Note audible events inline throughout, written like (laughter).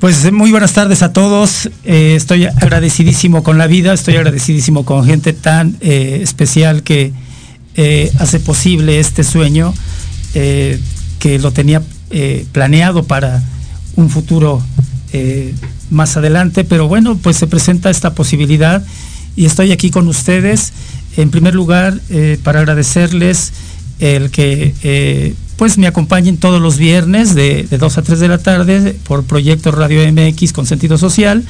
Pues muy buenas tardes a todos. Eh, estoy agradecidísimo con la vida, estoy agradecidísimo con gente tan eh, especial que eh, hace posible este sueño que lo tenía planeado para un futuro más adelante, pero bueno, pues se presenta esta posibilidad y estoy aquí con ustedes. En primer lugar, para agradecerles el que pues me acompañen todos los viernes de, 2 a 3 de la tarde por Proyecto Radio MX con sentido social,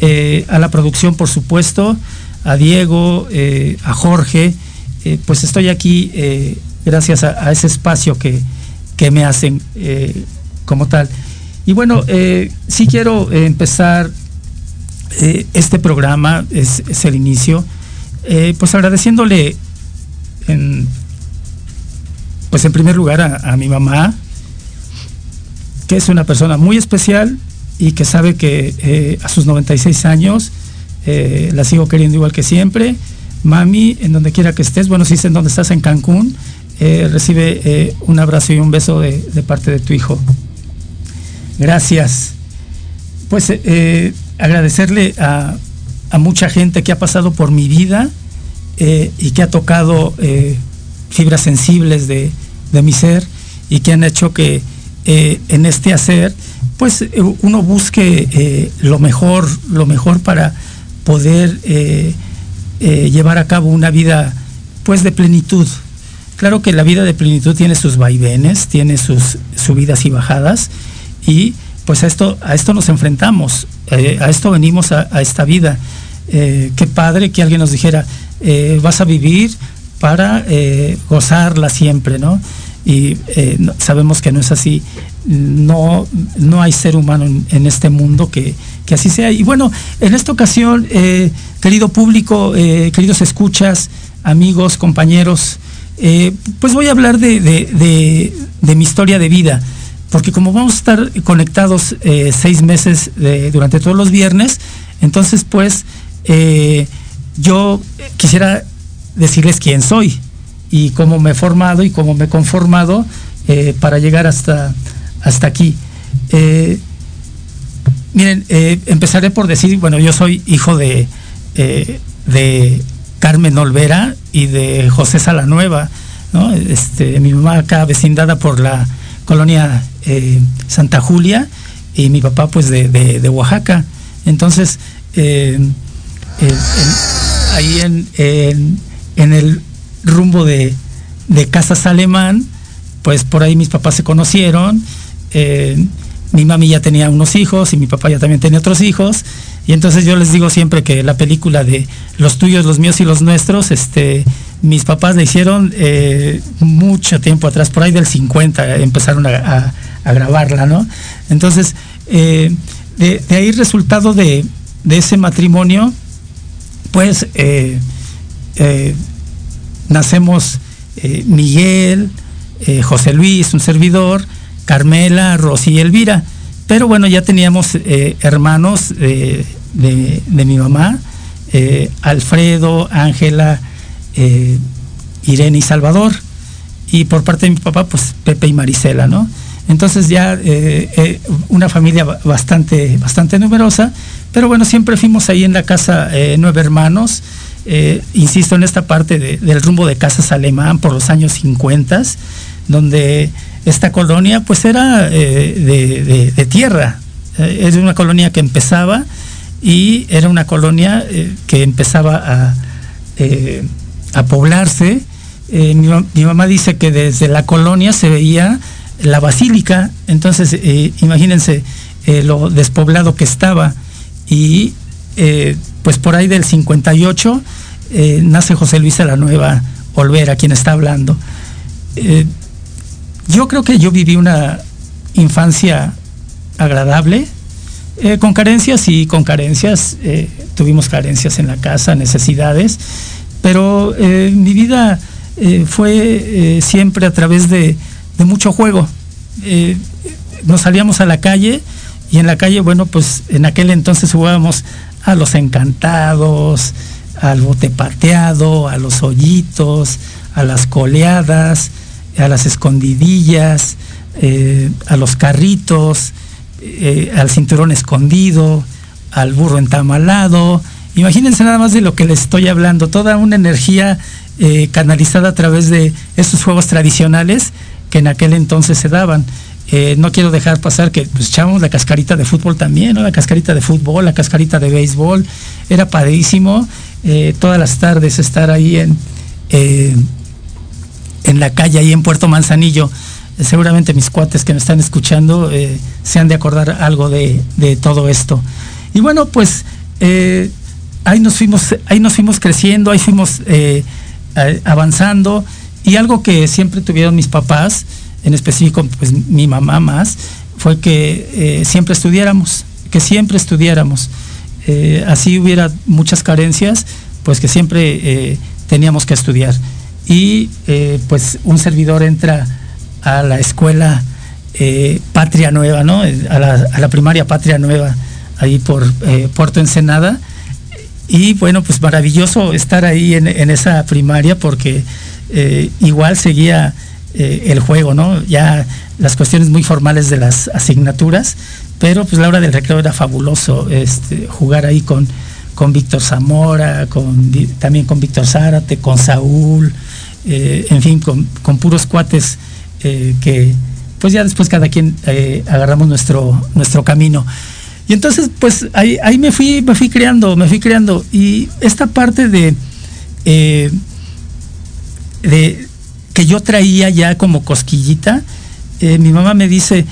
eh, a la producción por supuesto, a Diego, eh, a Jorge, eh, pues estoy aquí gracias a, ese espacio que, que me hacen como tal. Y bueno, sí quiero empezar este programa, es, es el inicio, pues agradeciéndole en pues en primer lugar a, mi mamá, que es una persona muy especial y que sabe que eh, a sus 96 años eh, la sigo queriendo igual que siempre. Mami, en donde quiera que estés, bueno, si es en donde estás en Cancún, eh, recibe un abrazo y un beso de, parte de tu hijo. Gracias. Pues agradecerle a, mucha gente que ha pasado por mi vida y que ha tocado fibras sensibles de, mi ser y que han hecho que eh, en este hacer pues eh, uno busque eh, lo mejor, lo mejor para poder llevar a cabo una vida pues de plenitud. Claro que la vida de plenitud tiene sus vaivenes, tiene sus subidas y bajadas y pues a esto, a esto nos enfrentamos, a esto venimos a, esta vida. qué padre que alguien nos dijera, vas a vivir para eh, gozarla siempre, ¿no? Y eh, sabemos que no es así. No, no hay ser humano en, este mundo que, así sea. Y bueno, en esta ocasión, eh, querido público, queridos escuchas, amigos, compañeros, pues voy a hablar de, mi historia de vida porque como vamos a estar conectados seis meses durante todos los viernes, entonces pues yo quisiera decirles quién soy y cómo me he formado y cómo me he conformado eh, para llegar hasta, hasta aquí. Eh, miren, eh, empezaré por decir, bueno, yo soy hijo de, de Carmen Olvera y de José Salanueva, ¿no? Este, mi mamá acá vecindada por la colonia Santa Julia y mi papá pues de, Oaxaca. Entonces, ahí en el rumbo de, Casas Alemán, pues por ahí mis papás se conocieron. Eh, mi mami ya tenía unos hijos y mi papá ya también tenía otros hijos. Y entonces yo les digo siempre que la película de los tuyos, los míos y los nuestros, este, mis papás la hicieron eh, mucho tiempo atrás, por ahí del 50 empezaron a, grabarla, ¿no? Entonces, eh, de, ahí resultado de, de ese matrimonio, pues nacemos eh, Miguel, eh, José Luis, un servidor, Carmela, Rosy y Elvira. Pero bueno, ya teníamos hermanos de, mi mamá, Alfredo, Ángela, Irene y Salvador. Y por parte de mi papá, pues Pepe y Marisela, ¿no? Entonces ya una familia bastante, bastante numerosa, pero bueno, siempre fuimos ahí en la casa nueve hermanos, eh, insisto en esta parte del rumbo de Casas Alemán por los años 50, donde esta colonia pues era eh, de, tierra, eh, es una colonia que empezaba y era una colonia eh, que empezaba a, a poblarse. Mi, mi, mamá dice que desde la colonia se veía la basílica, entonces imagínense lo despoblado que estaba. Y pues por ahí del 58 nace José Luis de la Nueva Olvera, quien está hablando. yo creo que yo viví una infancia agradable, eh, con carencias y con carencias, eh, tuvimos carencias en la casa, necesidades, pero eh, mi vida fue siempre a través de, mucho juego. nos salíamos a la calle y en la calle, bueno, pues en aquel entonces jugábamos a los encantados, al bote pateado, a los hoyitos, a las coleadas, a las escondidillas, a los carritos, eh, al cinturón escondido, al burro entamalado. Imagínense nada más de lo que les estoy hablando, toda una energía eh, canalizada a través de estos juegos tradicionales que en aquel entonces se daban. Eh, no quiero dejar pasar que pues, echábamos la cascarita de fútbol también, ¿no? la cascarita de fútbol, la cascarita de béisbol, era padrísimo todas las tardes estar ahí en, en la calle, ahí en Puerto Manzanillo seguramente mis cuates que me están escuchando eh, se han de acordar algo de, todo esto. Y bueno, pues eh, ahí, nos fuimos, ahí nos fuimos creciendo, ahí fuimos eh, avanzando y algo que siempre tuvieron mis papás, en específico pues mi mamá más, fue que siempre estudiáramos, que siempre estudiáramos. así hubiera muchas carencias, pues que siempre teníamos que estudiar. Y pues un servidor entra a la escuela eh, Patria Nueva, ¿no? A la, primaria Patria Nueva, ahí por eh, Puerto Ensenada. Y bueno, pues maravilloso estar ahí en, esa primaria porque eh, igual seguía el juego, ¿no? Ya las cuestiones muy formales de las asignaturas, pero pues la hora del recreo era fabuloso, este, jugar ahí con, con Víctor Zamora, con, también con Víctor Zárate, con Saúl, en fin, con, con puros cuates eh, que pues ya después cada quien eh, agarramos nuestro, nuestro camino. Y entonces, pues ahí, ahí, me fui, me fui creando, me fui creando. Y esta parte de, eh, de que yo traía ya como cosquillita, mi mamá me dice,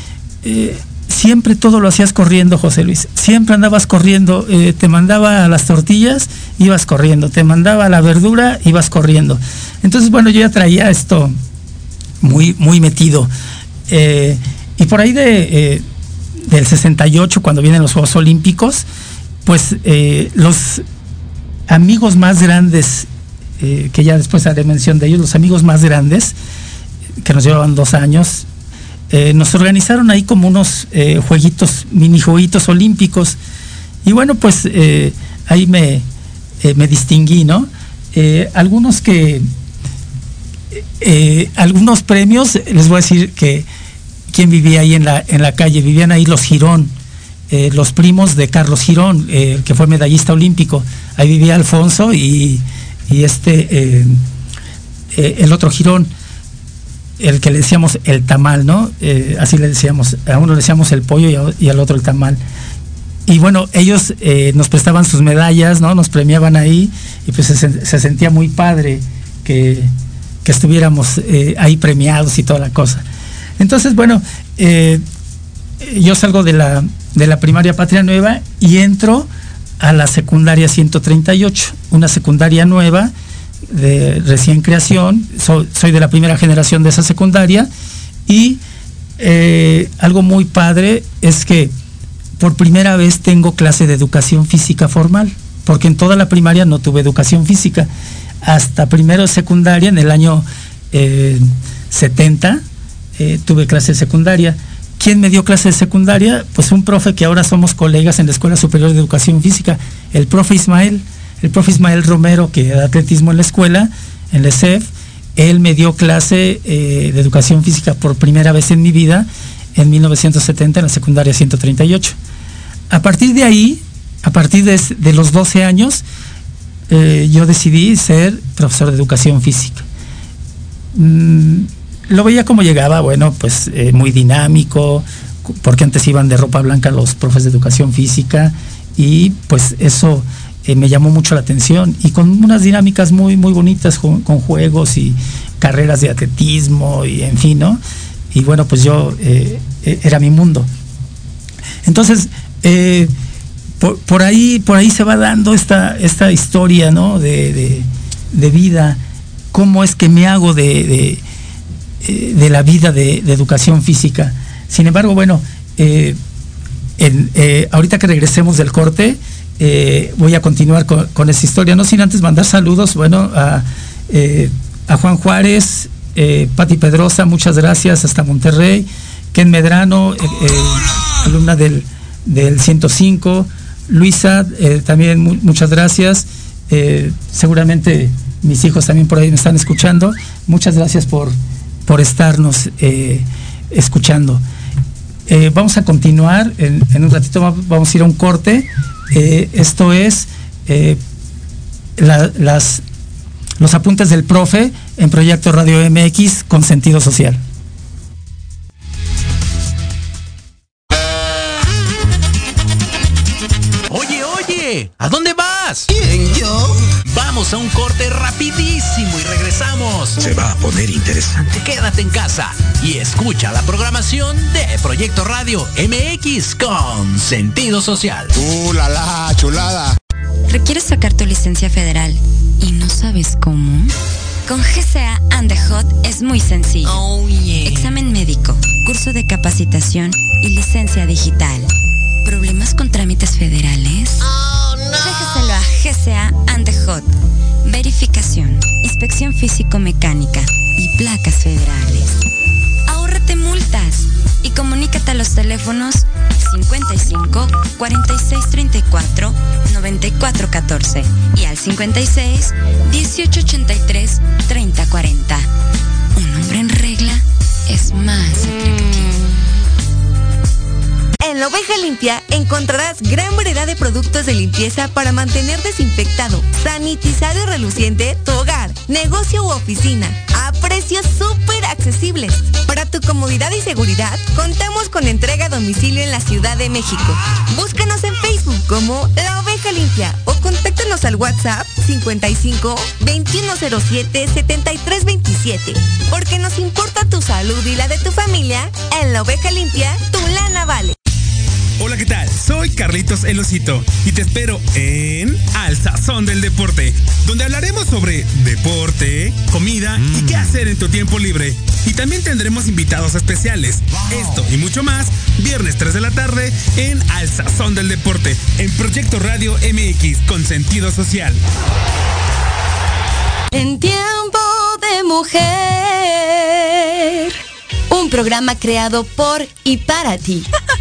siempre todo lo hacías corriendo, José Luis. Siempre andabas corriendo. te mandaba a las tortillas, ibas corriendo. Te mandaba a la verdura, ibas corriendo. Entonces, bueno, yo ya traía esto muy, muy metido. Eh, y por ahí de, eh, del 68, cuando vienen los Juegos Olímpicos, pues eh, los amigos más grandes, que ya después haré mención de ellos, los amigos más grandes, que nos llevaban dos años, nos organizaron ahí como unos jueguitos, mini jueguitos olímpicos. Y bueno, pues ahí me, me distinguí, ¿no? algunos que eh, algunos premios, les voy a decir que quien vivía ahí en la, en la calle, vivían ahí los Girón, eh, los primos de Carlos Girón, eh, que fue medallista olímpico. Ahí vivía Alfonso y, este, el otro Girón, el que le decíamos el tamal, ¿no? así le decíamos, a uno le decíamos el pollo y, al otro el tamal. Y bueno, ellos nos prestaban sus medallas, ¿no? Nos premiaban ahí y pues se sentía muy padre que, que estuviéramos eh, ahí premiados y toda la cosa. Entonces, bueno, eh, yo salgo de la, de la primaria Patria Nueva y entro a la secundaria 138, una secundaria nueva de recién creación, soy de la primera generación de esa secundaria. Y eh, algo muy padre es que por primera vez tengo clase de educación física formal, porque en toda la primaria no tuve educación física. Hasta primero secundaria, en el año 70, eh, eh, tuve clase secundaria. ¿Quién me dio clase de secundaria? Pues un profe que ahora somos colegas en la Escuela Superior de Educación Física, el profe Ismael, el profe Ismael Romero, que da atletismo en la escuela, en la ESEF, él me dio clase eh, de educación física por primera vez en mi vida en 1970 en la secundaria 138. A partir de ahí, a partir de los 12 años, eh, yo decidí ser profesor de educación física. Mm, lo veía como llegaba, bueno, pues eh, muy dinámico, porque antes iban de ropa blanca los profes de educación física y pues eso me llamó mucho la atención y con unas dinámicas muy, muy bonitas con, juegos y carreras de atletismo y en fin, ¿no? Y bueno, pues yo era mi mundo. Entonces, por, ahí, por ahí se va dando esta, esta historia, ¿no? De, vida, cómo es que me hago de, de, la vida de, educación física. Sin embargo, bueno, eh, eh, ahorita que regresemos del corte, eh, voy a continuar con, esa historia, no sin antes mandar saludos, bueno, a, a Juan Juárez, Pati Pedrosa, muchas gracias, hasta Monterrey, Ken Medrano, alumna del, del 105, Luisa, también muchas gracias, seguramente mis hijos también por ahí me están escuchando, muchas gracias por, por estarnos escuchando. Eh, vamos a continuar, en, un ratito vamos a ir a un corte. Eh, esto es eh, las, los apuntes del profe en Proyecto Radio MX con sentido social. Oye, oye, ¿a dónde vas? ¿Quién, yo? Vamos a un corte rapidísimo y regresamos. Se va a poner interesante. Quédate en casa y escucha la programación de Proyecto Radio MX con sentido social. ¡Uh, la, la chulada! ¿Requieres sacar tu licencia federal y no sabes cómo? Con GCA and the Hot es muy sencillo. Oh, yeah. Examen médico, curso de capacitación y licencia digital. ¿Problemas con trámites federales? Oh, GCA and the Hot. Verificación, inspección físico-mecánica y placas federales. Ahórrate multas y comunícate a los teléfonos 55 46 34 94 14 y al 56 18 83 30 40. Un hombre oveja limpia encontrarás gran variedad de productos de limpieza para mantener desinfectado, sanitizado y reluciente tu hogar, negocio u oficina, a precios súper accesibles. Para tu comodidad y seguridad, contamos con entrega a domicilio en la Ciudad de México. Búscanos en Facebook como La Oveja Limpia o contáctanos al WhatsApp 55 2107 7327. Porque nos importa tu salud y la de tu familia, en La Oveja Limpia, tu lana vale. Hola, ¿qué tal? Soy Carlitos El Osito y te espero en Al Sazón del Deporte, donde hablaremos sobre deporte, comida y qué hacer en tu tiempo libre. Y también tendremos invitados especiales. Esto y mucho más, viernes 3 de la tarde en Al Sazón del Deporte, en Proyecto Radio MX con sentido social. En tiempo de mujer un programa creado por y para ti.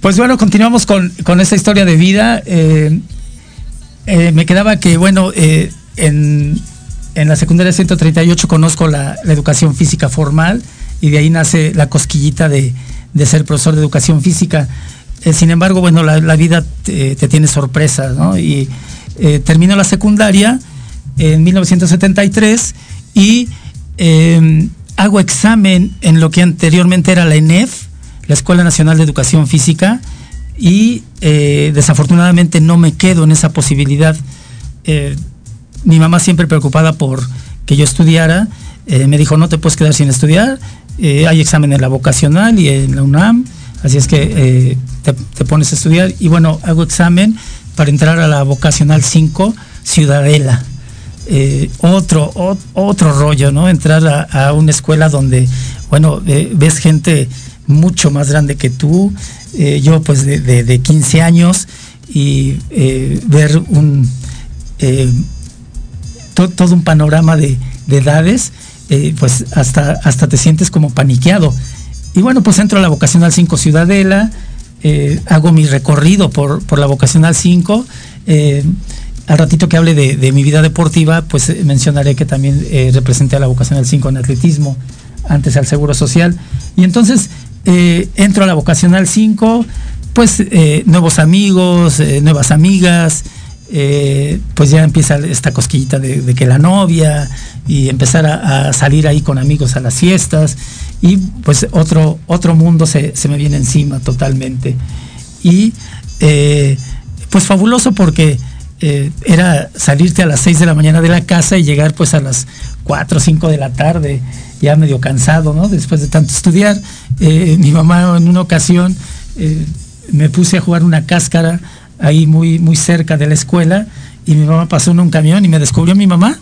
Pues bueno, continuamos con, con esta historia de vida. Eh, eh, me quedaba que, bueno, eh, en, la secundaria 138 conozco la, educación física formal y de ahí nace la cosquillita de, ser profesor de educación física. sin embargo, bueno, la, vida te, tiene sorpresas, ¿no? Y termino la secundaria en 1973 y hago examen en lo que anteriormente era la ENEF, la Escuela Nacional de Educación Física y eh, desafortunadamente no me quedo en esa posibilidad. Eh, mi mamá siempre preocupada por que yo estudiara, eh, me dijo, no te puedes quedar sin estudiar, hay examen en la vocacional y en la UNAM, así es que te, pones a estudiar y bueno, hago examen para entrar a la vocacional 5, Ciudadela. otro, otro rollo, ¿no? Entrar a, a, una escuela donde, bueno, ves gente mucho más grande que tú, eh, yo pues de, 15 años y eh, ver un eh, todo un panorama de, edades, pues hasta, hasta te sientes como paniqueado. y bueno, pues entro a la vocacional 5 Ciudadela, eh, hago mi recorrido por, por la vocacional 5. Eh, al ratito que hable de, mi vida deportiva, pues eh, mencionaré que también representé a la vocacional 5 en atletismo, antes al Seguro Social. Y entonces entro a la vocacional 5, pues nuevos amigos, nuevas amigas, pues ya empieza esta cosquillita de, que la novia y empezar a, salir ahí con amigos a las fiestas y pues otro, otro mundo se, me viene encima totalmente. Y eh, pues fabuloso porque eh, era salirte a las 6 de la mañana de la casa y llegar pues a las 4 o 5 de la tarde, ya medio cansado, ¿no? Después de tanto estudiar. Eh, mi mamá en una ocasión me puse a jugar una cáscara ahí muy, muy cerca de la escuela y mi mamá pasó en un camión y me descubrió mi mamá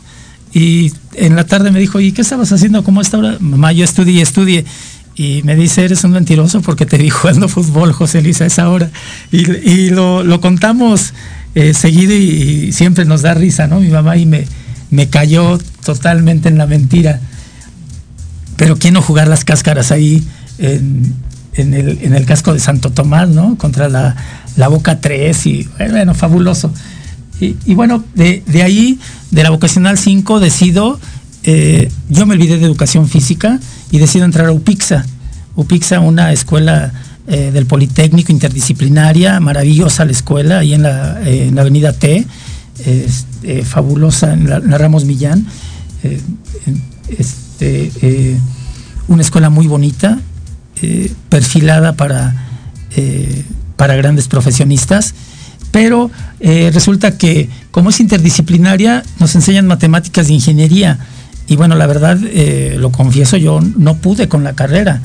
y en la tarde me dijo, ¿y qué estabas haciendo como esta hora? Mamá, yo estudié, estudié. Y me dice, eres un mentiroso porque te vi (laughs) jugando fútbol, José Luis, a esa hora. Y, lo, contamos eh, seguido y, siempre nos da risa, ¿no? Mi mamá y me, me cayó totalmente en la mentira. Pero quién no jugar las cáscaras ahí en, el, casco de Santo Tomás, ¿no? Contra la, la Boca 3 y bueno, fabuloso. Y, bueno, de, ahí, de la vocacional 5, decido, eh, yo me olvidé de educación física y decido entrar a UPIXA. UPIXA, una escuela eh, del Politécnico interdisciplinaria, maravillosa la escuela, ahí en la, eh, avenida T, fabulosa, en la, Ramos Millán. Este, una escuela muy bonita, perfilada para, para grandes profesionistas pero eh, resulta que como es interdisciplinaria, nos enseñan matemáticas de ingeniería. Y bueno, la verdad, eh, lo confieso, yo no pude con la carrera.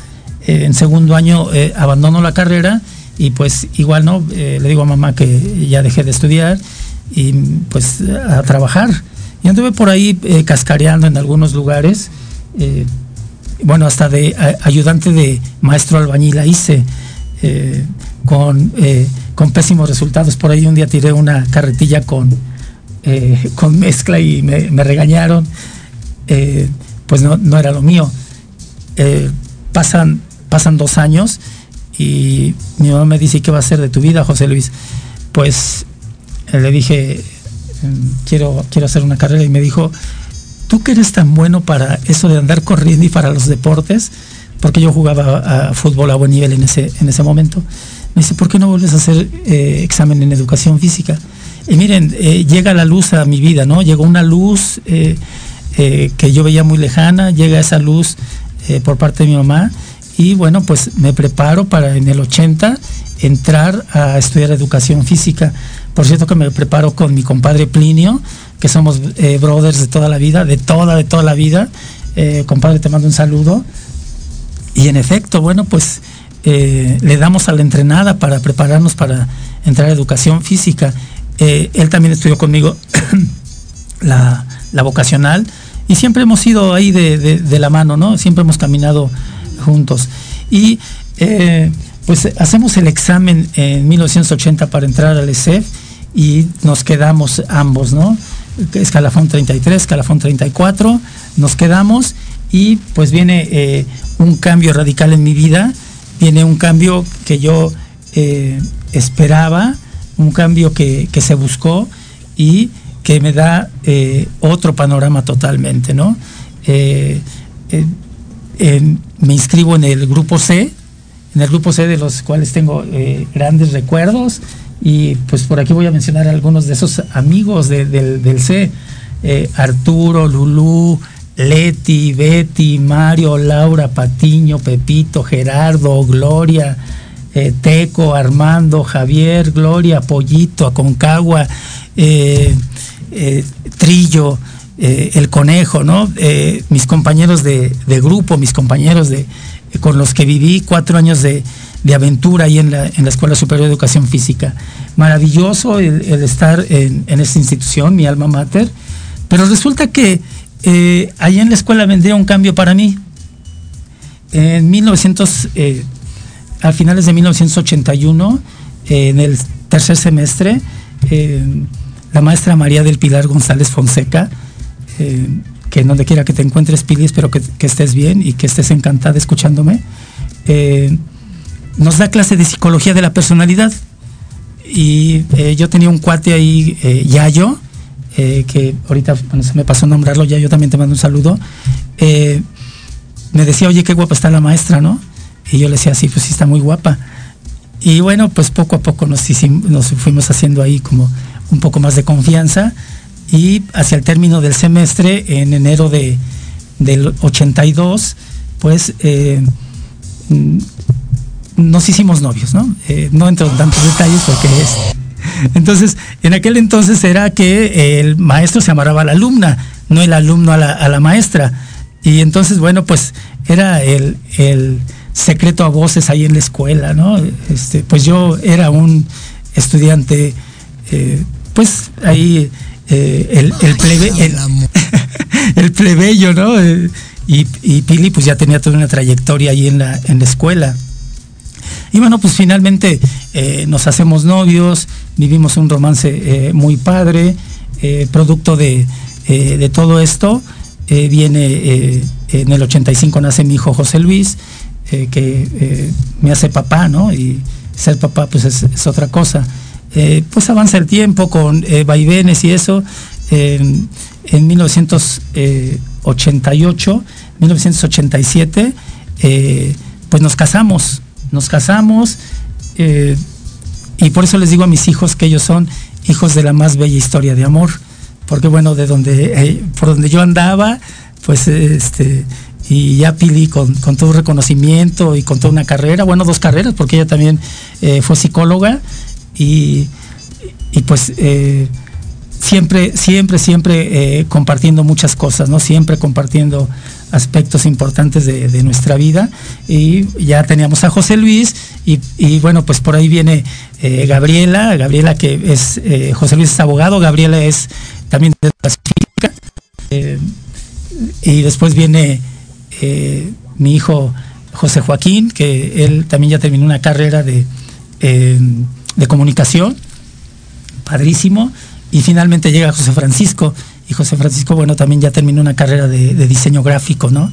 Eh, en segundo año abandono la carrera y pues igual no, le digo a mamá que ya dejé de estudiar y pues a trabajar. Y anduve por ahí cascareando en algunos lugares. Bueno, hasta de ayudante de maestro albañil hice con con pésimos resultados. Por ahí un día tiré una carretilla con, eh, (laughs) con mezcla y me, regañaron. Eh, pues no, era lo mío. Eh, pasan, pasan dos años y mi mamá me dice, ¿qué va a ser de tu vida, José Luis? Pues le dije, mm, quiero, quiero hacer una carrera y me dijo, tú que eres tan bueno para eso de andar corriendo y para los deportes, porque yo jugaba a fútbol a buen nivel en ese, en ese momento. Me dice, ¿por qué no vuelves a hacer eh, examen en educación física? Y miren, eh, llega la luz a mi vida, ¿no? Llegó una luz eh, que yo veía muy lejana, llega esa luz por parte de mi mamá y bueno, pues me preparo para en el 80 entrar a estudiar educación física. Por cierto que me preparo con mi compadre Plinio, que somos brothers de toda la vida, de toda, de toda la vida. compadre, te mando un saludo. Y en efecto, bueno, pues eh, le damos a la entrenada para prepararnos para entrar a educación física. Eh, él también estudió conmigo (coughs) la, vocacional y siempre hemos ido ahí de, la mano, ¿no? Siempre hemos caminado juntos. Y eh, pues hacemos el examen en 1980 para entrar al ESEF y nos quedamos ambos, ¿no? Escalafón 33, escalafón 34, nos quedamos y pues viene un cambio radical en mi vida viene un cambio que yo eh, esperaba, un cambio que, se buscó y que me da eh, otro panorama totalmente, ¿no? Eh, me inscribo en el grupo C, en el grupo C de los cuales tengo grandes recuerdos y pues por aquí voy a mencionar algunos de esos amigos del, C, Arturo, Lulú, Leti, Betty, Mario, Laura, Patiño, Pepito, Gerardo, Gloria, eh, Teco, Armando, Javier, Gloria, Pollito, Aconcagua, eh, eh, Trillo, El Conejo, ¿no? mis compañeros de, grupo, mis compañeros de, con los que viví cuatro años de, aventura ahí en la, Escuela Superior de Educación Física. Maravilloso el, estar en, en esta institución, mi alma mater, pero resulta que eh, ahí en la escuela vendría un cambio para mí. En 1900, eh, a finales de 1981, eh, en el tercer semestre, la maestra María del Pilar González Fonseca, que donde quiera que te encuentres, Pili, espero que, estés bien y que estés encantada escuchándome, nos da clase de psicología de la personalidad. Y yo tenía un cuate ahí, Yayo, que ahorita se me pasó nombrarlo, ya yo también te mando un saludo. me decía, oye, qué guapa está la maestra, ¿no? Y yo le decía, sí, pues sí está muy guapa. Y bueno, pues poco a poco nos, nos fuimos haciendo ahí como un poco más de confianza y hacia el término del semestre, en enero de, del 82, pues eh, mm, nos hicimos novios, ¿no? Eh, no entro en tantos detalles porque es... (laughs) Entonces, en aquel entonces era que el maestro se amarraba a la alumna, no el alumno a la, maestra. Y entonces, bueno, pues era el, el secreto a voces ahí en la escuela, ¿no? Este, pues yo era un estudiante, eh, pues ahí eh, el, (laughs) el, plebeyo, ¿no? Eh, y, Pili pues ya tenía toda una trayectoria ahí en la, en la escuela. Y bueno, pues finalmente nos hacemos novios, vivimos un romance muy padre, producto de, de, todo esto. viene en el 85 nace mi hijo José Luis, eh, que eh, me hace papá, ¿no? Y ser papá pues es, otra cosa. Eh, pues avanza el tiempo con vaivenes y eso. en 1988, 1987, pues nos casamos, nos casamos y por eso les digo a mis hijos que ellos son hijos de la más bella historia de amor, porque bueno, de donde, por donde yo andaba, pues este, y ya Pili con, todo reconocimiento y con toda una carrera, bueno, dos carreras, porque ella también eh, fue psicóloga y, pues eh, siempre, siempre, siempre eh, compartiendo muchas cosas, ¿no? Siempre compartiendo aspectos importantes de, nuestra vida y ya teníamos a José Luis y, bueno, pues por ahí viene Gabriela, Gabriela que es, José Luis es abogado, Gabriela es también de la física y después viene eh, mi hijo José Joaquín, que él también ya terminó una carrera de, eh, de comunicación, padrísimo, y finalmente llega José Francisco, y José Francisco, bueno, también ya terminó una carrera de, diseño gráfico, ¿no?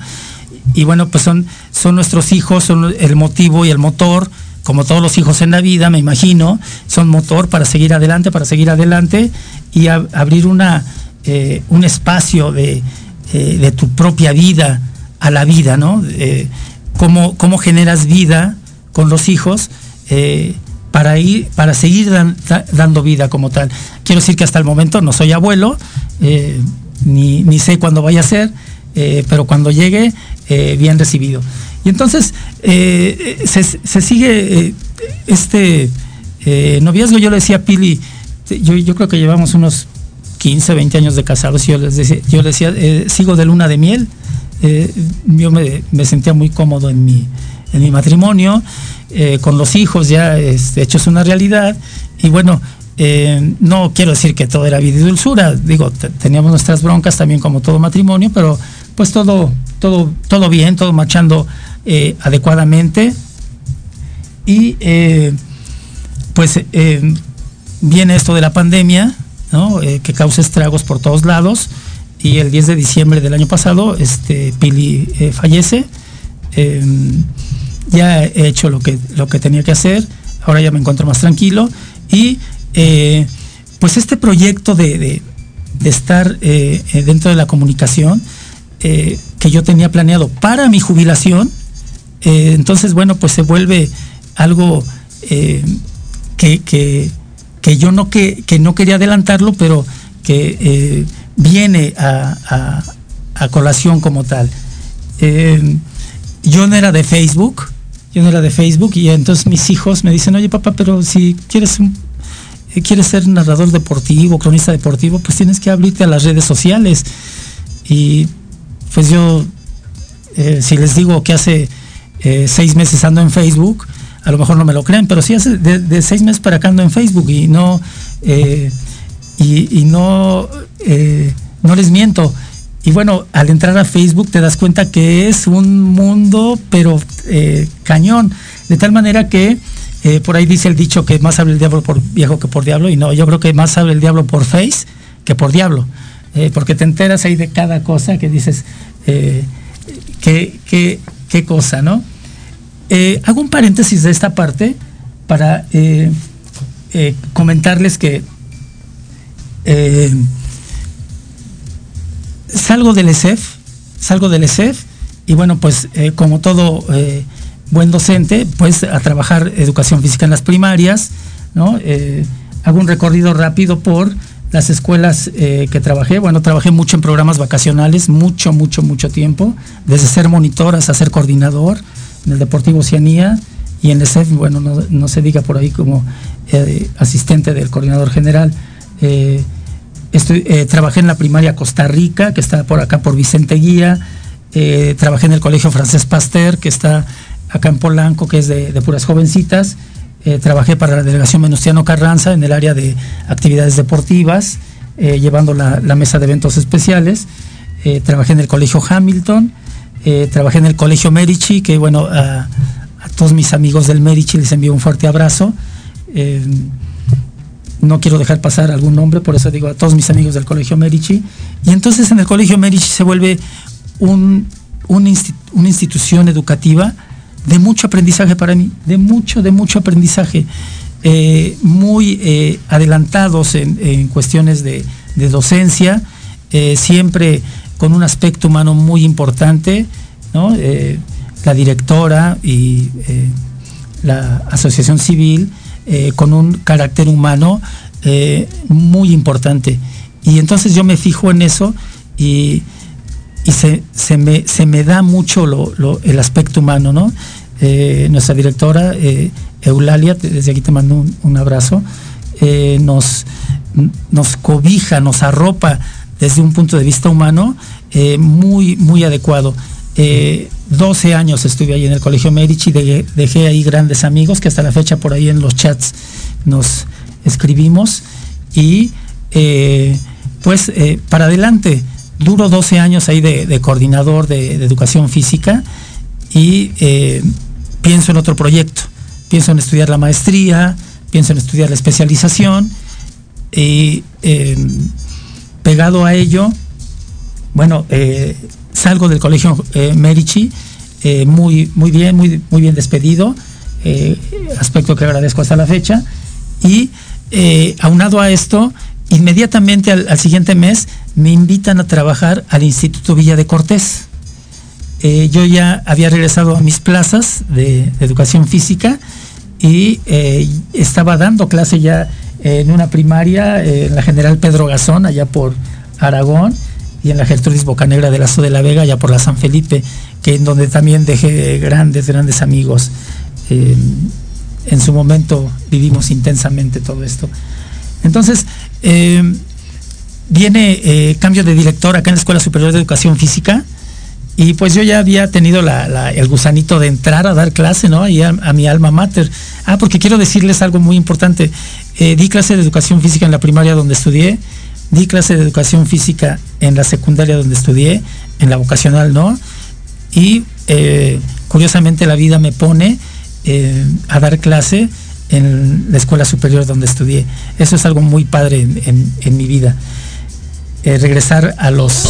Y bueno, pues son, son nuestros hijos, son el motivo y el motor, como todos los hijos en la vida, me imagino, son motor para seguir adelante, para seguir adelante y abrir una, eh, un espacio de, de tu propia vida, a la vida, ¿no? Eh, cómo, generas vida con los hijos eh, para, ir, para seguir dando vida como tal. Quiero decir que hasta el momento no soy abuelo, eh, ni, sé cuándo vaya a ser, pero cuando llegue, bien recibido. Y entonces se, sigue este noviazgo, yo le decía a Pili, yo, yo creo que llevamos unos 15, 20 años de casados y yo les decía, yo les decía sigo de luna de miel, eh, yo me, sentía muy cómodo en mi, en mi matrimonio, eh, con los hijos ya este, hechos una realidad. Y bueno, eh, no quiero decir que todo era vida y dulzura, digo, teníamos nuestras broncas también como todo matrimonio, pero pues todo, todo, todo bien, todo marchando adecuadamente. Y pues viene esto de la pandemia, que causa estragos por todos lados y el 10 de diciembre del año pasado este, Pili eh, fallece. Ya he hecho lo que, lo que tenía que hacer, ahora ya me encuentro más tranquilo y eh, pues este proyecto de, estar eh, dentro de la comunicación que yo tenía planeado para mi jubilación, entonces bueno, pues se vuelve algo que, que, yo no, que, que no quería adelantarlo, pero que viene a, colación como tal. Eh, yo no era de Facebook, no era de Facebook y entonces mis hijos me dicen, oye papá, pero si quieres, eh, quieres ser narrador deportivo, cronista deportivo, pues tienes que abrirte a las redes sociales. Y pues yo, eh, si les digo que hace seis meses ando en Facebook, a lo mejor no me lo creen, pero sí hace de, seis meses para acá ando en Facebook y no y, no, eh, no les miento. Y bueno, al entrar a Facebook te das cuenta que es un mundo, pero eh, cañón. De tal manera que eh, por ahí dice el dicho que más habla el diablo por viejo que por diablo. Y no, yo creo que más habla el diablo por Face que por diablo. porque te enteras ahí de cada cosa que dices, qué, qué, qué cosa, ¿no? hago un paréntesis de esta parte para comentarles que salgo del ESEF, salgo del ESEF y bueno, pues como todo buen docente, pues a trabajar educación física en las primarias, ¿no? Eh, hago un recorrido rápido por las escuelas eh, que trabajé. Bueno, trabajé mucho en programas vacacionales, mucho, mucho, mucho tiempo, desde ser monitor hasta ser coordinador en el Deportivo Oceanía y en el CEF, bueno, no, se diga por ahí como eh, asistente del coordinador general. Trabajé en la primaria Costa Rica, que está por acá por Vicente Guía. trabajé en el Colegio Francés Pasteur, que está acá en Polanco, que es de, puras jovencitas. Eh, trabajé para la delegación Venustiano Carranza en el área de actividades deportivas, eh, llevando la, mesa de eventos especiales. Eh, trabajé en el colegio Hamilton, trabajé en el colegio Merici, que bueno, a, todos mis amigos del Merici les envío un fuerte abrazo. No quiero dejar pasar algún nombre, por eso digo a todos mis amigos del colegio Merici. Y entonces en el colegio Merici se vuelve un, una institución educativa de mucho aprendizaje para mí, de mucho, de mucho aprendizaje, eh, muy eh, adelantados en, cuestiones de, docencia, eh, siempre con un aspecto humano muy importante, la directora y la asociación civil con un carácter humano muy importante. Y entonces yo me fijo en eso y, se, me, da mucho el aspecto humano, ¿no? Eh, nuestra directora eh, Eulalia, desde aquí te mando un, abrazo, eh, nos, nos cobija, nos arropa desde un punto de vista humano muy, muy adecuado. 12 años estuve ahí en el Colegio Medici, dejé ahí grandes amigos que hasta la fecha por ahí en los chats nos escribimos. Y pues para adelante, duro 12 años ahí de, coordinador de, educación física y pienso en otro proyecto, pienso en estudiar la maestría, pienso en estudiar la especialización y pegado a ello, bueno, eh, salgo del colegio eh, eh, muy, muy bien, muy, muy bien despedido, aspecto que agradezco hasta la fecha, y aunado a esto, inmediatamente al siguiente mes me invitan a trabajar al Instituto Villa de Cortés. Eh, yo ya había regresado a mis plazas de, educación física y eh, estaba dando clase ya en una primaria, eh, en la General Pedro Gazón, allá por Aragón, y en la Gertrudis Bocanegra de Lazo de la Vega, allá por la San Felipe, que en donde también dejé grandes, grandes amigos. en su momento vivimos intensamente todo esto. Entonces, viene cambio de director acá en la Escuela Superior de Educación Física y pues yo ya había tenido el gusanito de entrar a dar clase, ¿no? Ahí a, mi alma mater. Ah, porque quiero decirles algo muy importante. Eh, di clase de educación física en la primaria donde estudié, di clase de educación física en la secundaria donde estudié, en la vocacional, ¿no? Y eh, curiosamente la vida me pone eh, a dar clase en la escuela superior donde estudié. Eso es algo muy padre en mi vida. regresar a los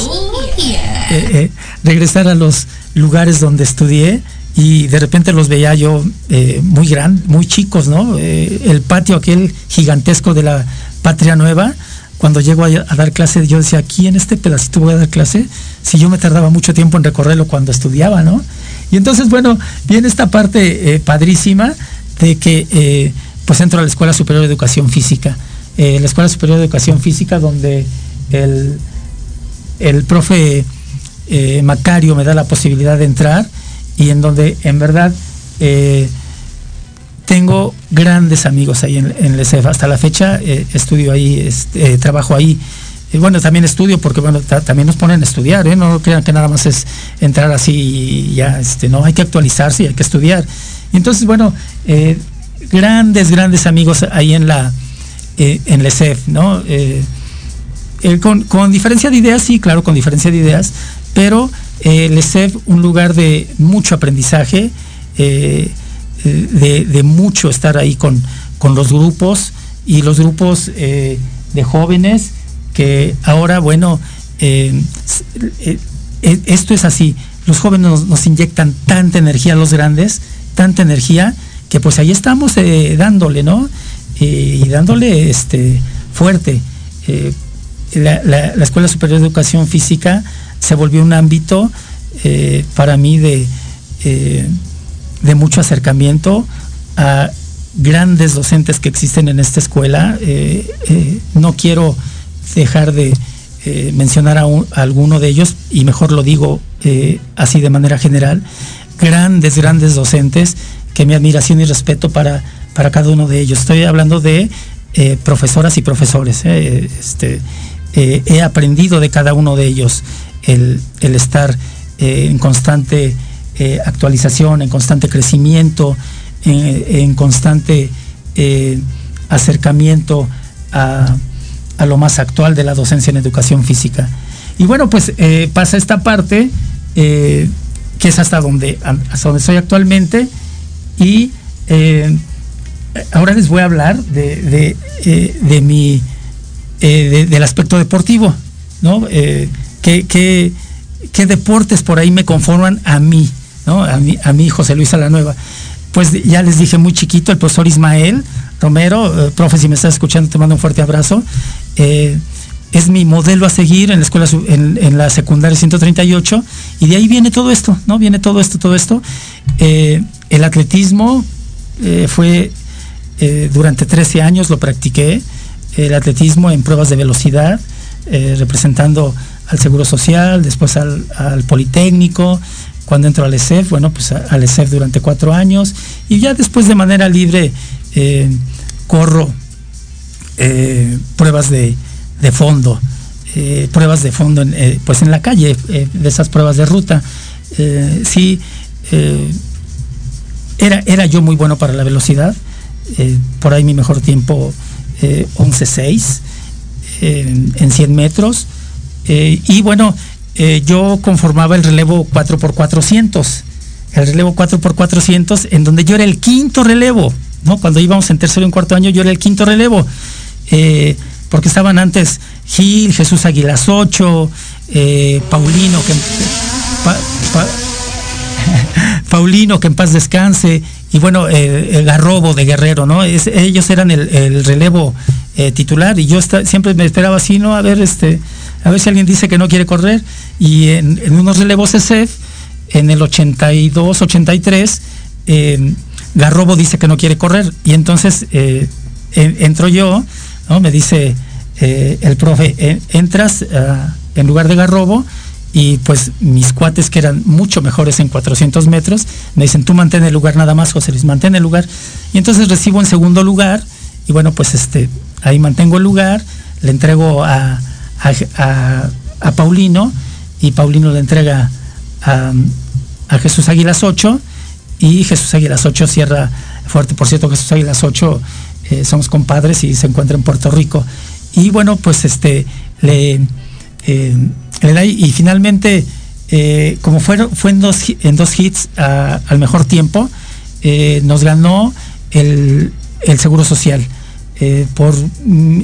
eh, eh, regresar a los lugares donde estudié y de repente los veía yo eh, muy grandes, muy chicos, ¿no? el patio aquel gigantesco de la Patria Nueva, cuando llego a, dar clase, yo decía, aquí en este pedacito voy a dar clase, si yo me tardaba mucho tiempo en recorrerlo cuando estudiaba, ¿no? Y entonces, bueno, viene esta parte padrísima de que pues entro a la Escuela Superior de Educación Física. la Escuela Superior de Educación Física donde el, el profe eh, Macario me da la posibilidad de entrar y en donde en verdad eh, tengo grandes amigos ahí en, el ESEF. Hasta la fecha eh, estudio ahí, este, trabajo ahí. bueno, también estudio porque bueno, también nos ponen a estudiar, no crean que nada más es entrar así y ya, este, no, hay que actualizarse y hay que estudiar. entonces, bueno, grandes, grandes amigos ahí en la en el ESEF, ¿no? con, con, diferencia de ideas, sí, claro, con diferencia de ideas, pero el eh, ESEF, un lugar de mucho aprendizaje, eh, de, mucho estar ahí con, los grupos y los grupos eh, de jóvenes que ahora, bueno, esto es así, los jóvenes nos, inyectan tanta energía a los grandes tanta energía, que pues ahí estamos dándole, ¿no? y dándole este fuerte. La, Escuela Superior de Educación Física se volvió un ámbito para mí de, de mucho acercamiento a grandes docentes que existen en esta escuela. no quiero dejar de eh, mencionar a, alguno de ellos, y mejor lo digo eh, así de manera general, grandes, grandes docentes que mi admiración y respeto para, para cada uno de ellos. Estoy hablando de eh, profesoras y profesores. Este, he aprendido de cada uno de ellos el, estar en constante actualización, en constante crecimiento, en constante acercamiento a lo más actual de la docencia en educación física. Y bueno, pues eh, pasa esta parte, eh, que es hasta donde, hasta donde estoy actualmente, y eh, ahora les voy a hablar de, de, mi, del aspecto deportivo, ¿no? ¿qué, qué, deportes por ahí me conforman a mí, ¿no? A mi, a mi José Luis Alanueva. Pues ya les dije muy chiquito, el profesor Ismael Romero, profe, si me estás escuchando, te mando un fuerte abrazo. Eh, es mi modelo a seguir en la escuela, en, la secundaria 138, y de ahí viene todo esto, ¿no? Viene todo esto, todo esto. Eh, el atletismo eh, fue, durante 13 años lo practiqué, el atletismo en pruebas de velocidad, representando al Seguro Social, después al, Politécnico, cuando entro al ESEF, bueno, pues al ESEF durante cuatro años, y ya después de manera libre corro eh, pruebas de, fondo, eh, pruebas de fondo en, eh, pues en la calle, de esas pruebas de ruta. sí, era, era yo muy bueno para la velocidad, por ahí mi mejor tiempo 11.6 en 100 metros. y bueno, yo conformaba el relevo 4x400, el relevo 4x400, en donde yo era el quinto relevo. ¿no? Cuando íbamos en tercero y en cuarto año, yo era el quinto relevo. Eh, porque estaban antes Gil, Jesús Aguilas 8, eh, Paulino, que, (laughs) Paulino, que en paz descanse, y bueno, el Garrobo de Guerrero, ¿no? ellos eran el, relevo eh, titular y yo siempre me esperaba así, ¿no? A ver, este, a si alguien dice que no quiere correr, y en, unos relevos ESEF, en el 82, 83, Garrobo dice que no quiere correr, y entonces entro yo, me dice eh, el profe, entras ah, en lugar de Garrobo y pues mis cuates que eran mucho mejores en 400 metros, me dicen, tú mantén el lugar nada más, José Luis, mantén el lugar. Y entonces recibo en segundo lugar y bueno, pues este, ahí mantengo el lugar, le entrego a, a, Paulino y Paulino le entrega a, a Jesús Águilas 8 y Jesús Águilas 8 cierra fuerte. Por cierto, Jesús Águilas 8 eh, somos compadres y se encuentra en Puerto Rico. Y bueno, pues este, le, eh, da y finalmente, eh, como fue, fue en, dos, en dos hits al mejor tiempo, nos ganó el, Seguro Social. Por mm,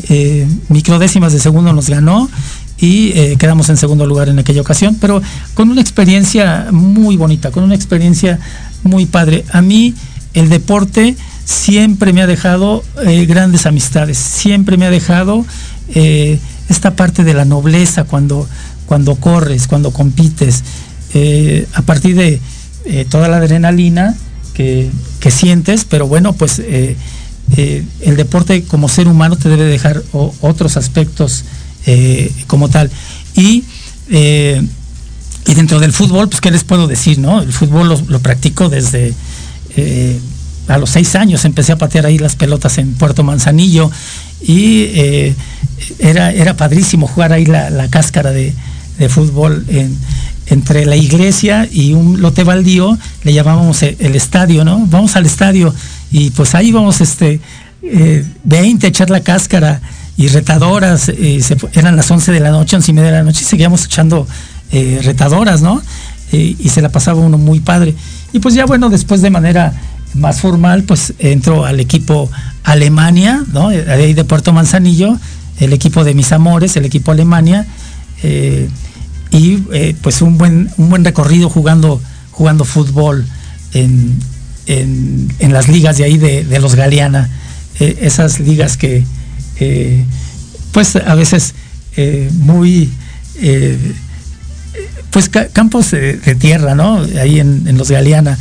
microdécimas de segundo nos ganó y quedamos en segundo lugar en aquella ocasión, pero con una experiencia muy bonita, con una experiencia muy padre. A mí el deporte siempre me ha dejado eh, grandes amistades, siempre me ha dejado eh, esta parte de la nobleza cuando, cuando corres, cuando compites, eh, a partir de toda la adrenalina que, sientes, pero bueno, pues el deporte como ser humano te debe dejar otros aspectos como tal. Y, y dentro del fútbol, pues qué les puedo decir, ¿no? El fútbol lo, practico desde a los seis años empecé a patear ahí las pelotas en Puerto Manzanillo y eh, era, era padrísimo jugar ahí la, cáscara de, fútbol entre la iglesia y un lote baldío, le llamábamos el, estadio, ¿no? Vamos al estadio y pues ahí vamos este, 20 eh, a echar la cáscara y retadoras, eh, eran las 11 de la noche, 11 y media de la noche y seguíamos echando retadoras, ¿no? y se la pasaba uno muy padre. Y pues ya bueno, después de manera más formal, pues entro al equipo Alemania, ¿no? De Puerto Manzanillo, el equipo de mis amores, el equipo Alemania, eh, y eh, pues un buen, un buen recorrido jugando, jugando fútbol en, en, las ligas de ahí de, los Galeana, esas ligas que pues a veces muy pues campos de, tierra, ¿no? Ahí en, los Galeana.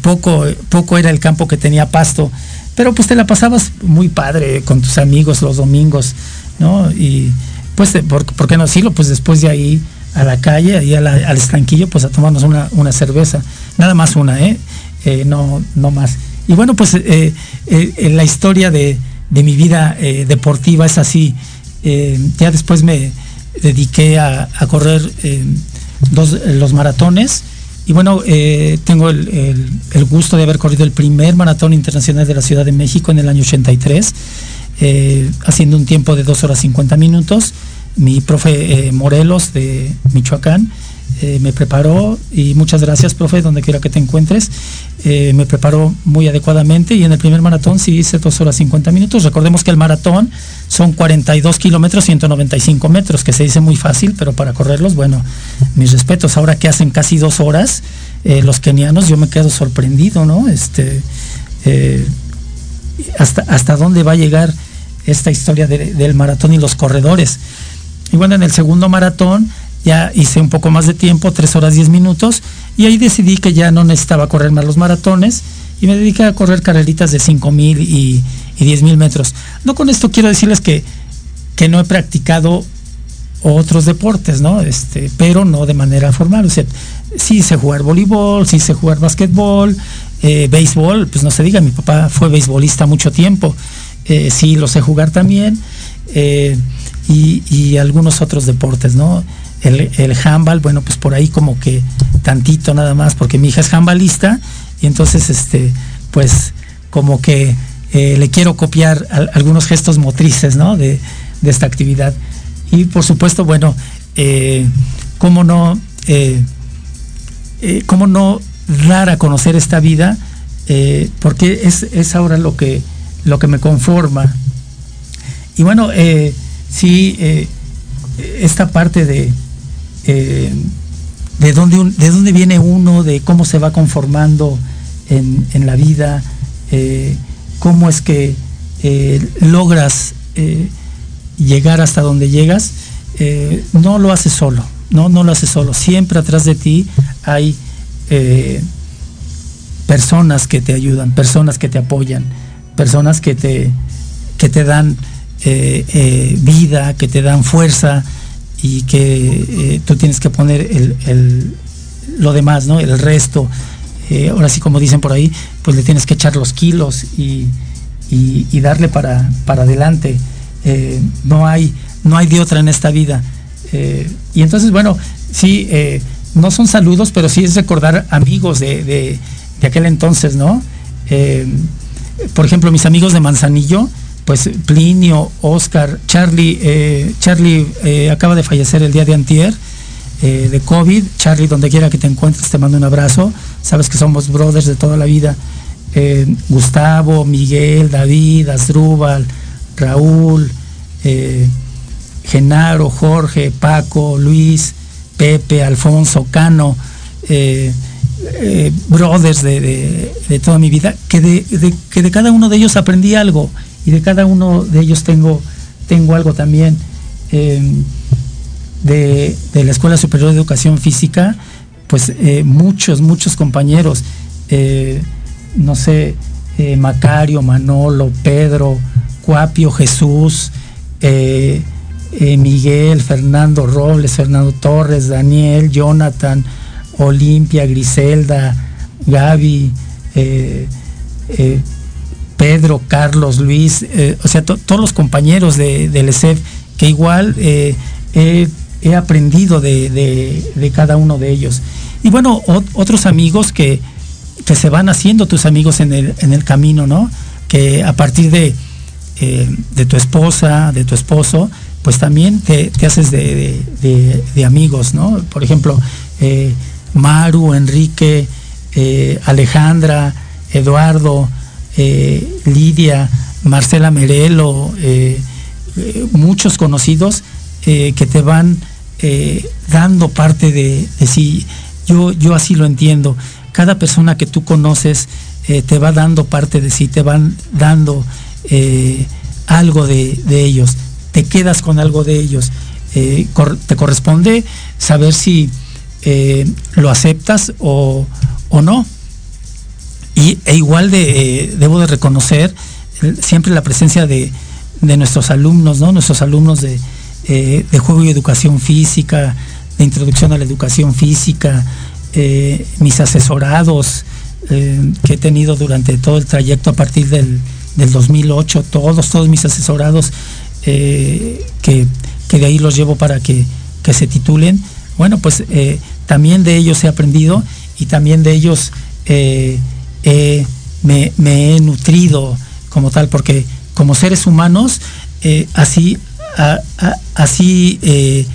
poco, poco era el campo que tenía pasto, pero pues te la pasabas muy padre con tus amigos los domingos, ¿no? Y pues, ¿por, qué no decirlo? Pues después de ahí a la calle, ahí al estanquillo, pues a tomarnos una, cerveza. Nada más una, ¿eh? ¿eh? no, no más. Y bueno, pues eh, eh, la historia de, mi vida deportiva es así. ya después me dediqué a, correr dos, los maratones. Y bueno, tengo el, el, gusto de haber corrido el primer maratón internacional de la Ciudad de México en el año 83. Eh, haciendo un tiempo de 2 horas 50 minutos. Mi profe eh, Morelos de Michoacán eh, me preparó y muchas gracias, profe, donde quiera que te encuentres. me preparó muy adecuadamente y en el primer maratón sí hice 2 horas 50 minutos. Recordemos que el maratón son 42 kilómetros 195 metros, que se dice muy fácil, pero para correrlos, bueno, mis respetos. Ahora que hacen casi dos horas, los kenianos, yo me quedo sorprendido, ¿no? Este, hasta, hasta dónde va a llegar esta historia del maratón y los corredores. Y bueno, en el segundo maratón ya hice un poco más de tiempo, 3 horas 10 minutos, y ahí decidí que ya no necesitaba correr más los maratones y me dediqué a correr carreritas de 5 mil y, y 10 mil metros. No con esto quiero decirles que, que no he practicado otros deportes, ¿no? Este, pero no de manera formal. O sea, sí sé jugar voleibol, sí sé jugar basquetbol, eh, béisbol, pues no se diga, mi papá fue beisbolista mucho tiempo. Eh, sí lo sé jugar también, eh, y, algunos otros deportes, ¿no? El, el, handball, bueno, pues por ahí como que tantito nada más, porque mi hija es handballista, y entonces, este, pues como que eh, le quiero copiar algunos gestos motrices, ¿no? De, esta actividad. Y por supuesto, bueno, ¿cómo no, cómo no dar a conocer esta vida? porque es, es ahora lo que lo que me conforma. Y bueno, eh, sí, eh, esta parte de, eh, de, dónde de viene uno, de cómo se va conformando en, la vida, cómo es que logras llegar hasta donde llegas, no lo haces solo, no, no lo haces solo. Siempre atrás de ti hay personas que te ayudan, personas que te apoyan personas que te, que te dan eh, eh, vida, que te dan fuerza y que eh, tú tienes que poner el, lo demás, ¿no? El resto. ahora sí, como dicen por ahí, pues le tienes que echar los kilos y, darle para, para adelante. no, hay, no hay de otra en esta vida. y entonces, bueno, sí, no son saludos, pero sí es recordar amigos de, de, de aquel entonces, ¿no? por ejemplo, mis amigos de Manzanillo, pues Plinio, Oscar, Charlie, eh, Charlie eh, acaba de fallecer el día de antier eh, de COVID. Charlie, donde quiera que te encuentres, te mando un abrazo. Sabes que somos brothers de toda la vida. Gustavo, Miguel, David, Asdrúbal, Raúl, Genaro, Jorge, Paco, Luis, Pepe, Alfonso, Cano. Brothers de, toda mi vida, que de, que de cada uno de ellos aprendí algo y de cada uno de ellos tengo, tengo algo también. Em, de, la Escuela Superior de Educación Física, pues eh, muchos, muchos compañeros, eh, no sé, Macario, Manolo, Pedro, Cuapio, Jesús, Miguel, Fernando Robles, Fernando Torres, Daniel, Jonathan, Olimpia, Griselda, Gaby, eh, eh, Pedro, Carlos, Luis, eh, o sea, todos los compañeros de, del ESEF, que igual he, aprendido de, cada uno de ellos. Y bueno, otros amigos que, se van haciendo tus amigos en el, en el camino, ¿no? Que a partir de, de tu esposa, de tu esposo, pues también te, haces de, amigos, ¿no? Por ejemplo, Maru, Enrique, eh, Alejandra, Eduardo, eh, Lidia, Marcela Merelo, eh, muchos conocidos que te van dando parte de, sí. Yo, yo así lo entiendo. Cada persona que tú conoces te va dando parte de sí, te van dando algo de, ellos, te quedas con algo de ellos. te corresponde saber si lo aceptas o, o no. Y, e igual de, debo de reconocer siempre la presencia de, de nuestros alumnos, ¿no? Nuestros alumnos de, eh, de, juego y educación física, de introducción a la educación física, eh, mis asesorados eh, que he tenido durante todo el trayecto a partir del, 2008, todos, todos mis asesorados que, que, de ahí los llevo para que, que se titulen. Bueno, pues también de ellos he aprendido y también de ellos me, he nutrido como tal, porque como seres humanos, eh, así, así, eh,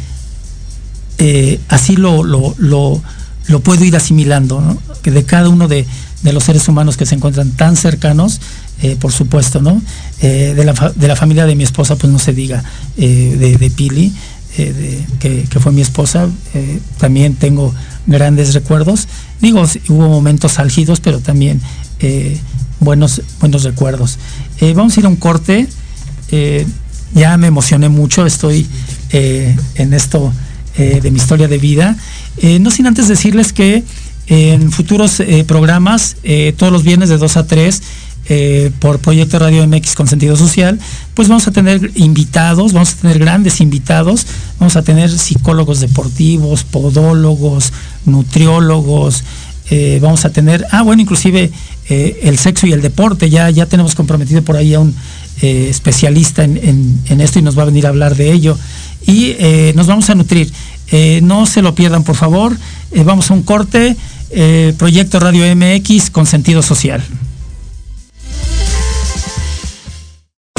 eh, así lo, lo, lo, puedo ir asimilando, que de cada uno de, los seres humanos que se encuentran tan cercanos, por supuesto, ¿no? de, la, de, la, familia de mi esposa, pues no se diga, de, Pili, que, fue mi esposa, también tengo grandes recuerdos. Digo, hubo momentos álgidos, pero también buenos, buenos recuerdos. Eh, vamos a ir a un corte. Eh, ya me emocioné mucho, estoy eh, en esto de mi historia de vida. no sin antes decirles que en futuros programas, todos los viernes de 2 a 3, por Proyecto Radio MX con sentido social, pues vamos a tener invitados, vamos a tener grandes invitados, vamos a tener psicólogos deportivos, podólogos, nutriólogos, vamos a tener, ah, bueno, inclusive eh, el sexo y el deporte. Ya, ya tenemos comprometido por ahí a un eh, especialista en, esto y nos va a venir a hablar de ello. Y eh, nos vamos a nutrir. no se lo pierdan, por favor. vamos a un corte. Proyecto Radio MX con sentido social.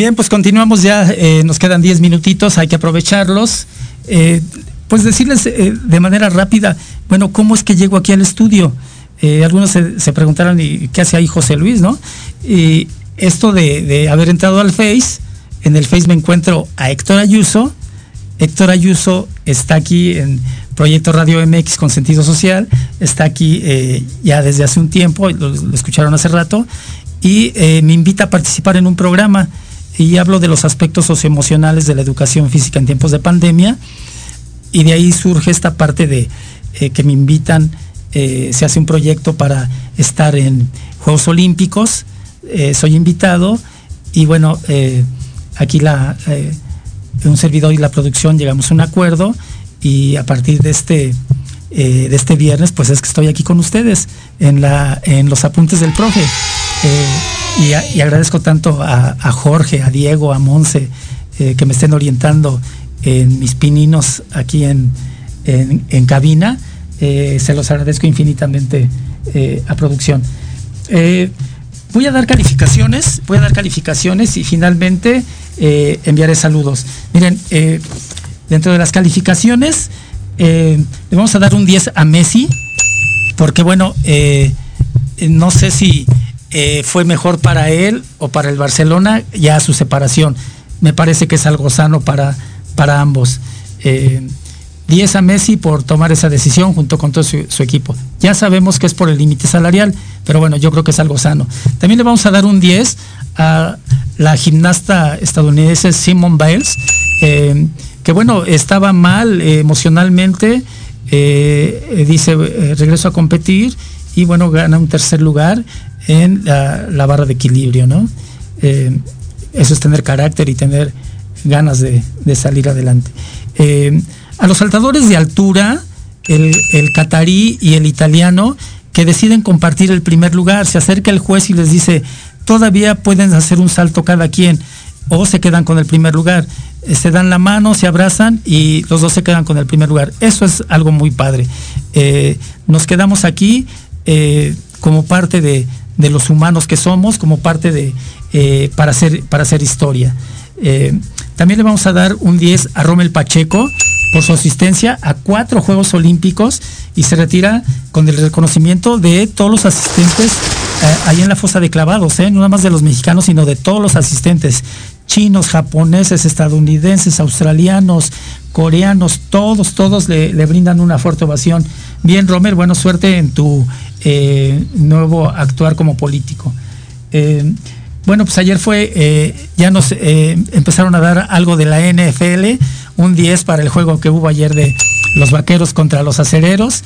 Bien, pues continuamos ya, eh, nos quedan 10 minutitos, hay que aprovecharlos. Eh, pues decirles eh, de manera rápida, bueno, ¿cómo es que llego aquí al estudio? algunos se, se, preguntaron, ¿y qué hace ahí José Luis, no? Y esto de, haber entrado al Face, en el Face me encuentro a Héctor Ayuso. Héctor Ayuso está aquí en Proyecto Radio MX con sentido social, está aquí ya desde hace un tiempo, lo, lo escucharon hace rato, y me invita a participar en un programa y hablo de los aspectos socioemocionales de la educación física en tiempos de pandemia y de ahí surge esta parte de eh, que me invitan, eh, se hace un proyecto para estar en Juegos Olímpicos, eh, soy invitado y bueno, aquí la, un servidor y la producción llegamos a un acuerdo y a partir de este, de este viernes pues es que estoy aquí con ustedes en, la, en los apuntes del profe. Y, agradezco tanto a, Jorge, a Diego, a Monse, eh, que me estén orientando en mis pininos aquí en, en, cabina. Eh, se los agradezco infinitamente eh, a producción. voy a dar calificaciones, voy a dar calificaciones y finalmente enviaré saludos. Miren, dentro de las calificaciones, le vamos a dar un 10 a Messi, porque bueno, no sé si eh, fue mejor para él o para el Barcelona ya su separación. Me parece que es algo sano para, para ambos. 10 eh, a Messi por tomar esa decisión junto con todo su, equipo. Ya sabemos que es por el límite salarial, pero bueno, yo creo que es algo sano. También le vamos a dar un 10 a la gimnasta estadounidense Simone Biles, eh, que bueno, estaba mal emocionalmente, dice, regreso a competir y bueno, gana un tercer lugar en la, barra de equilibrio, ¿no? Eh, eso es tener carácter y tener ganas de, salir adelante. Eh, a los saltadores de altura, el, catarí y el italiano, que deciden compartir el primer lugar, se acerca el juez y les dice, todavía pueden hacer un salto cada quien, o se quedan con el primer lugar. Eh, se dan la mano, se abrazan y los dos se quedan con el primer lugar. Eso es algo muy padre. nos quedamos aquí como parte de, de los humanos que somos como parte de, eh, para, hacer, para hacer historia. Eh, también le vamos a dar un 10 a Rommel Pacheco por su asistencia a cuatro Juegos Olímpicos y se retira con el reconocimiento de todos los asistentes eh, ahí en la fosa de clavados, no nada más de los mexicanos, sino de todos los asistentes, chinos, japoneses, estadounidenses, australianos, coreanos, todos, todos le brindan una fuerte ovación. Bien, Rommel, buena suerte en tu eh, nuevo actuar como político. Eh, bueno, pues ayer fue, eh, ya nos empezaron a dar algo de la NFL, un 10 para el juego que hubo ayer de los vaqueros contra los acereros.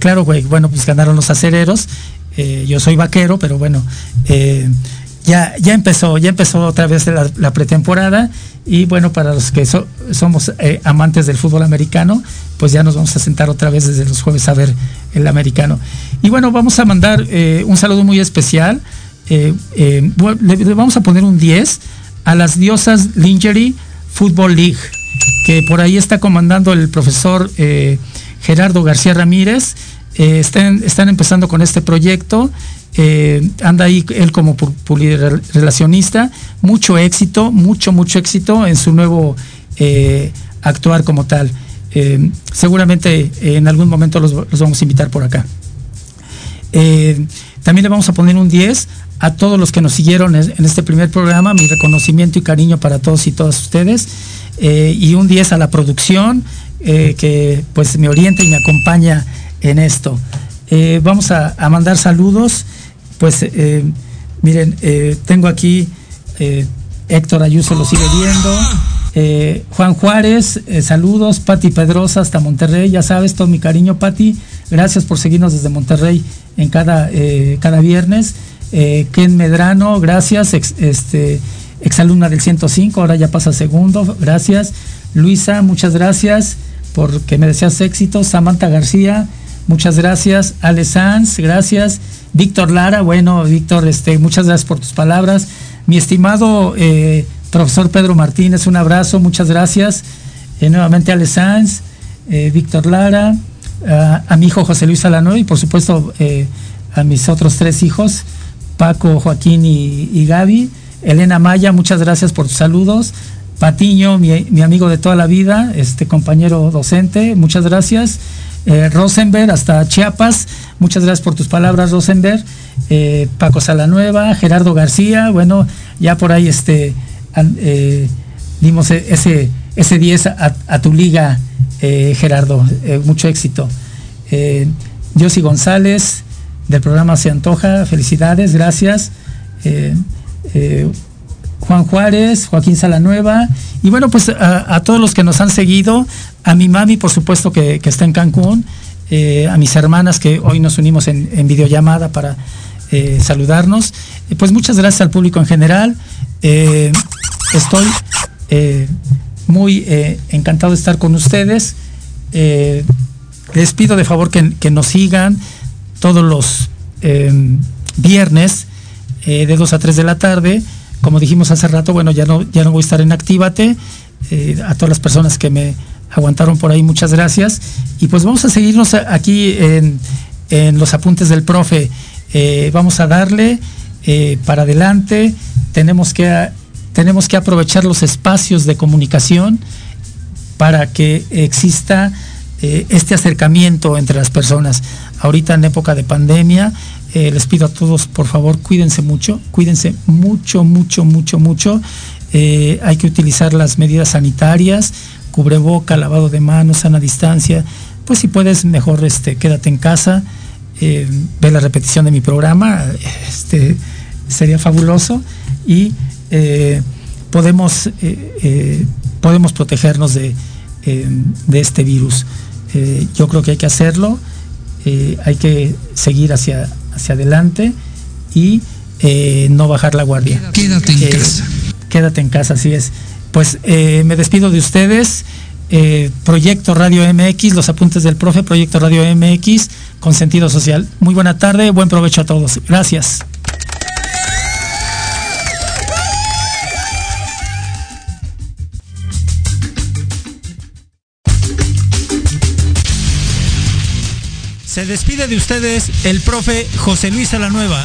claro, güey, bueno, pues ganaron los acereros. yo soy vaquero, pero bueno, ya, ya empezó, ya empezó otra vez la, pretemporada y bueno, para los que somos eh, amantes del fútbol americano, pues ya nos vamos a sentar otra vez desde los jueves a ver el americano. Y bueno, vamos a mandar eh, un saludo muy especial. Eh, le, vamos a poner un 10 a las diosas Lingerie Football League, que por ahí está comandando el profesor Gerardo García Ramírez. están empezando con este proyecto eh, anda ahí él como relacionista, mucho éxito, mucho, mucho éxito en su nuevo eh, actuar como tal. Eh, seguramente en algún momento los, vamos a invitar por acá. también le vamos a poner un 10 a todos los que nos siguieron en este primer programa, mi reconocimiento y cariño para todos y todas ustedes, y un 10 a la producción que pues me orienta y me acompaña en esto. vamos a mandar saludos pues eh, miren, eh, tengo aquí eh, Héctor Ayuso lo sigue viendo. Juan Juárez, saludos, Pati Pedrosa hasta Monterrey, ya sabes, todo mi cariño, Pati. Gracias por seguirnos desde Monterrey en cada, cada viernes. Ken Medrano, gracias, este, exalumna del 105, ahora ya pasa segundo, gracias. Luisa, muchas gracias porque me deseas éxito. Samantha García, muchas gracias. Ale Sanz, gracias. Víctor Lara, bueno, Víctor, este, muchas gracias por tus palabras. Mi estimado eh, profesor Pedro Martínez, un abrazo, muchas gracias. Eh, nuevamente Ale Sanz, eh, Víctor Lara, a mi hijo José Luis Alano y por supuesto a mis otros tres hijos, Paco, Joaquín y, Gaby. Elena Maya, muchas gracias por tus saludos. Patiño, mi, amigo de toda la vida, este compañero docente, muchas gracias. Eh, Rosenberg, hasta Chiapas, muchas gracias por tus palabras, Rosenberg. Eh, Paco Salanueva, Gerardo García, bueno, ya por ahí este, eh, dimos e, ese, ese 10 a, tu liga, Gerardo, mucho éxito. Josi González, del programa Se Antoja, felicidades, gracias. Juan Juárez, Joaquín Salanueva, y bueno, pues a, todos los que nos han seguido, a mi mami, por supuesto, que, está en Cancún, eh, a mis hermanas que hoy nos unimos en, videollamada para eh, saludarnos. Eh, pues muchas gracias al público en general. estoy muy encantado de estar con ustedes. les pido de favor que, que nos sigan todos los viernes de 2 a 3 de la tarde como dijimos hace rato, bueno, ya no, ya no voy a estar en Actívate. Eh, a todas las personas que me aguantaron por ahí, muchas gracias. Y pues vamos a seguirnos aquí en, los apuntes del profe. Eh, vamos a darle eh, para adelante. Tenemos que, tenemos que aprovechar los espacios de comunicación para que exista este acercamiento entre las personas. Ahorita en época de pandemia, eh, les pido a todos, por favor, cuídense mucho, cuídense mucho, mucho, mucho, mucho. Eh, hay que utilizar las medidas sanitarias, cubreboca, lavado de manos, sana distancia. Pues si puedes, mejor este, quédate en casa, eh, ve la repetición de mi programa, este, sería fabuloso y podemos, podemos protegernos de, de este virus. yo creo que hay que hacerlo, hay que seguir hacia, hacia adelante y eh, no bajar la guardia. Quédate en eh, casa. Quédate en casa, así es. Pues eh, me despido de ustedes. Proyecto Radio MX, los apuntes del profe, Proyecto Radio MX, con sentido social. Muy buena tarde, buen provecho a todos. Gracias. Se despide de ustedes el profe José Luis Alanueva.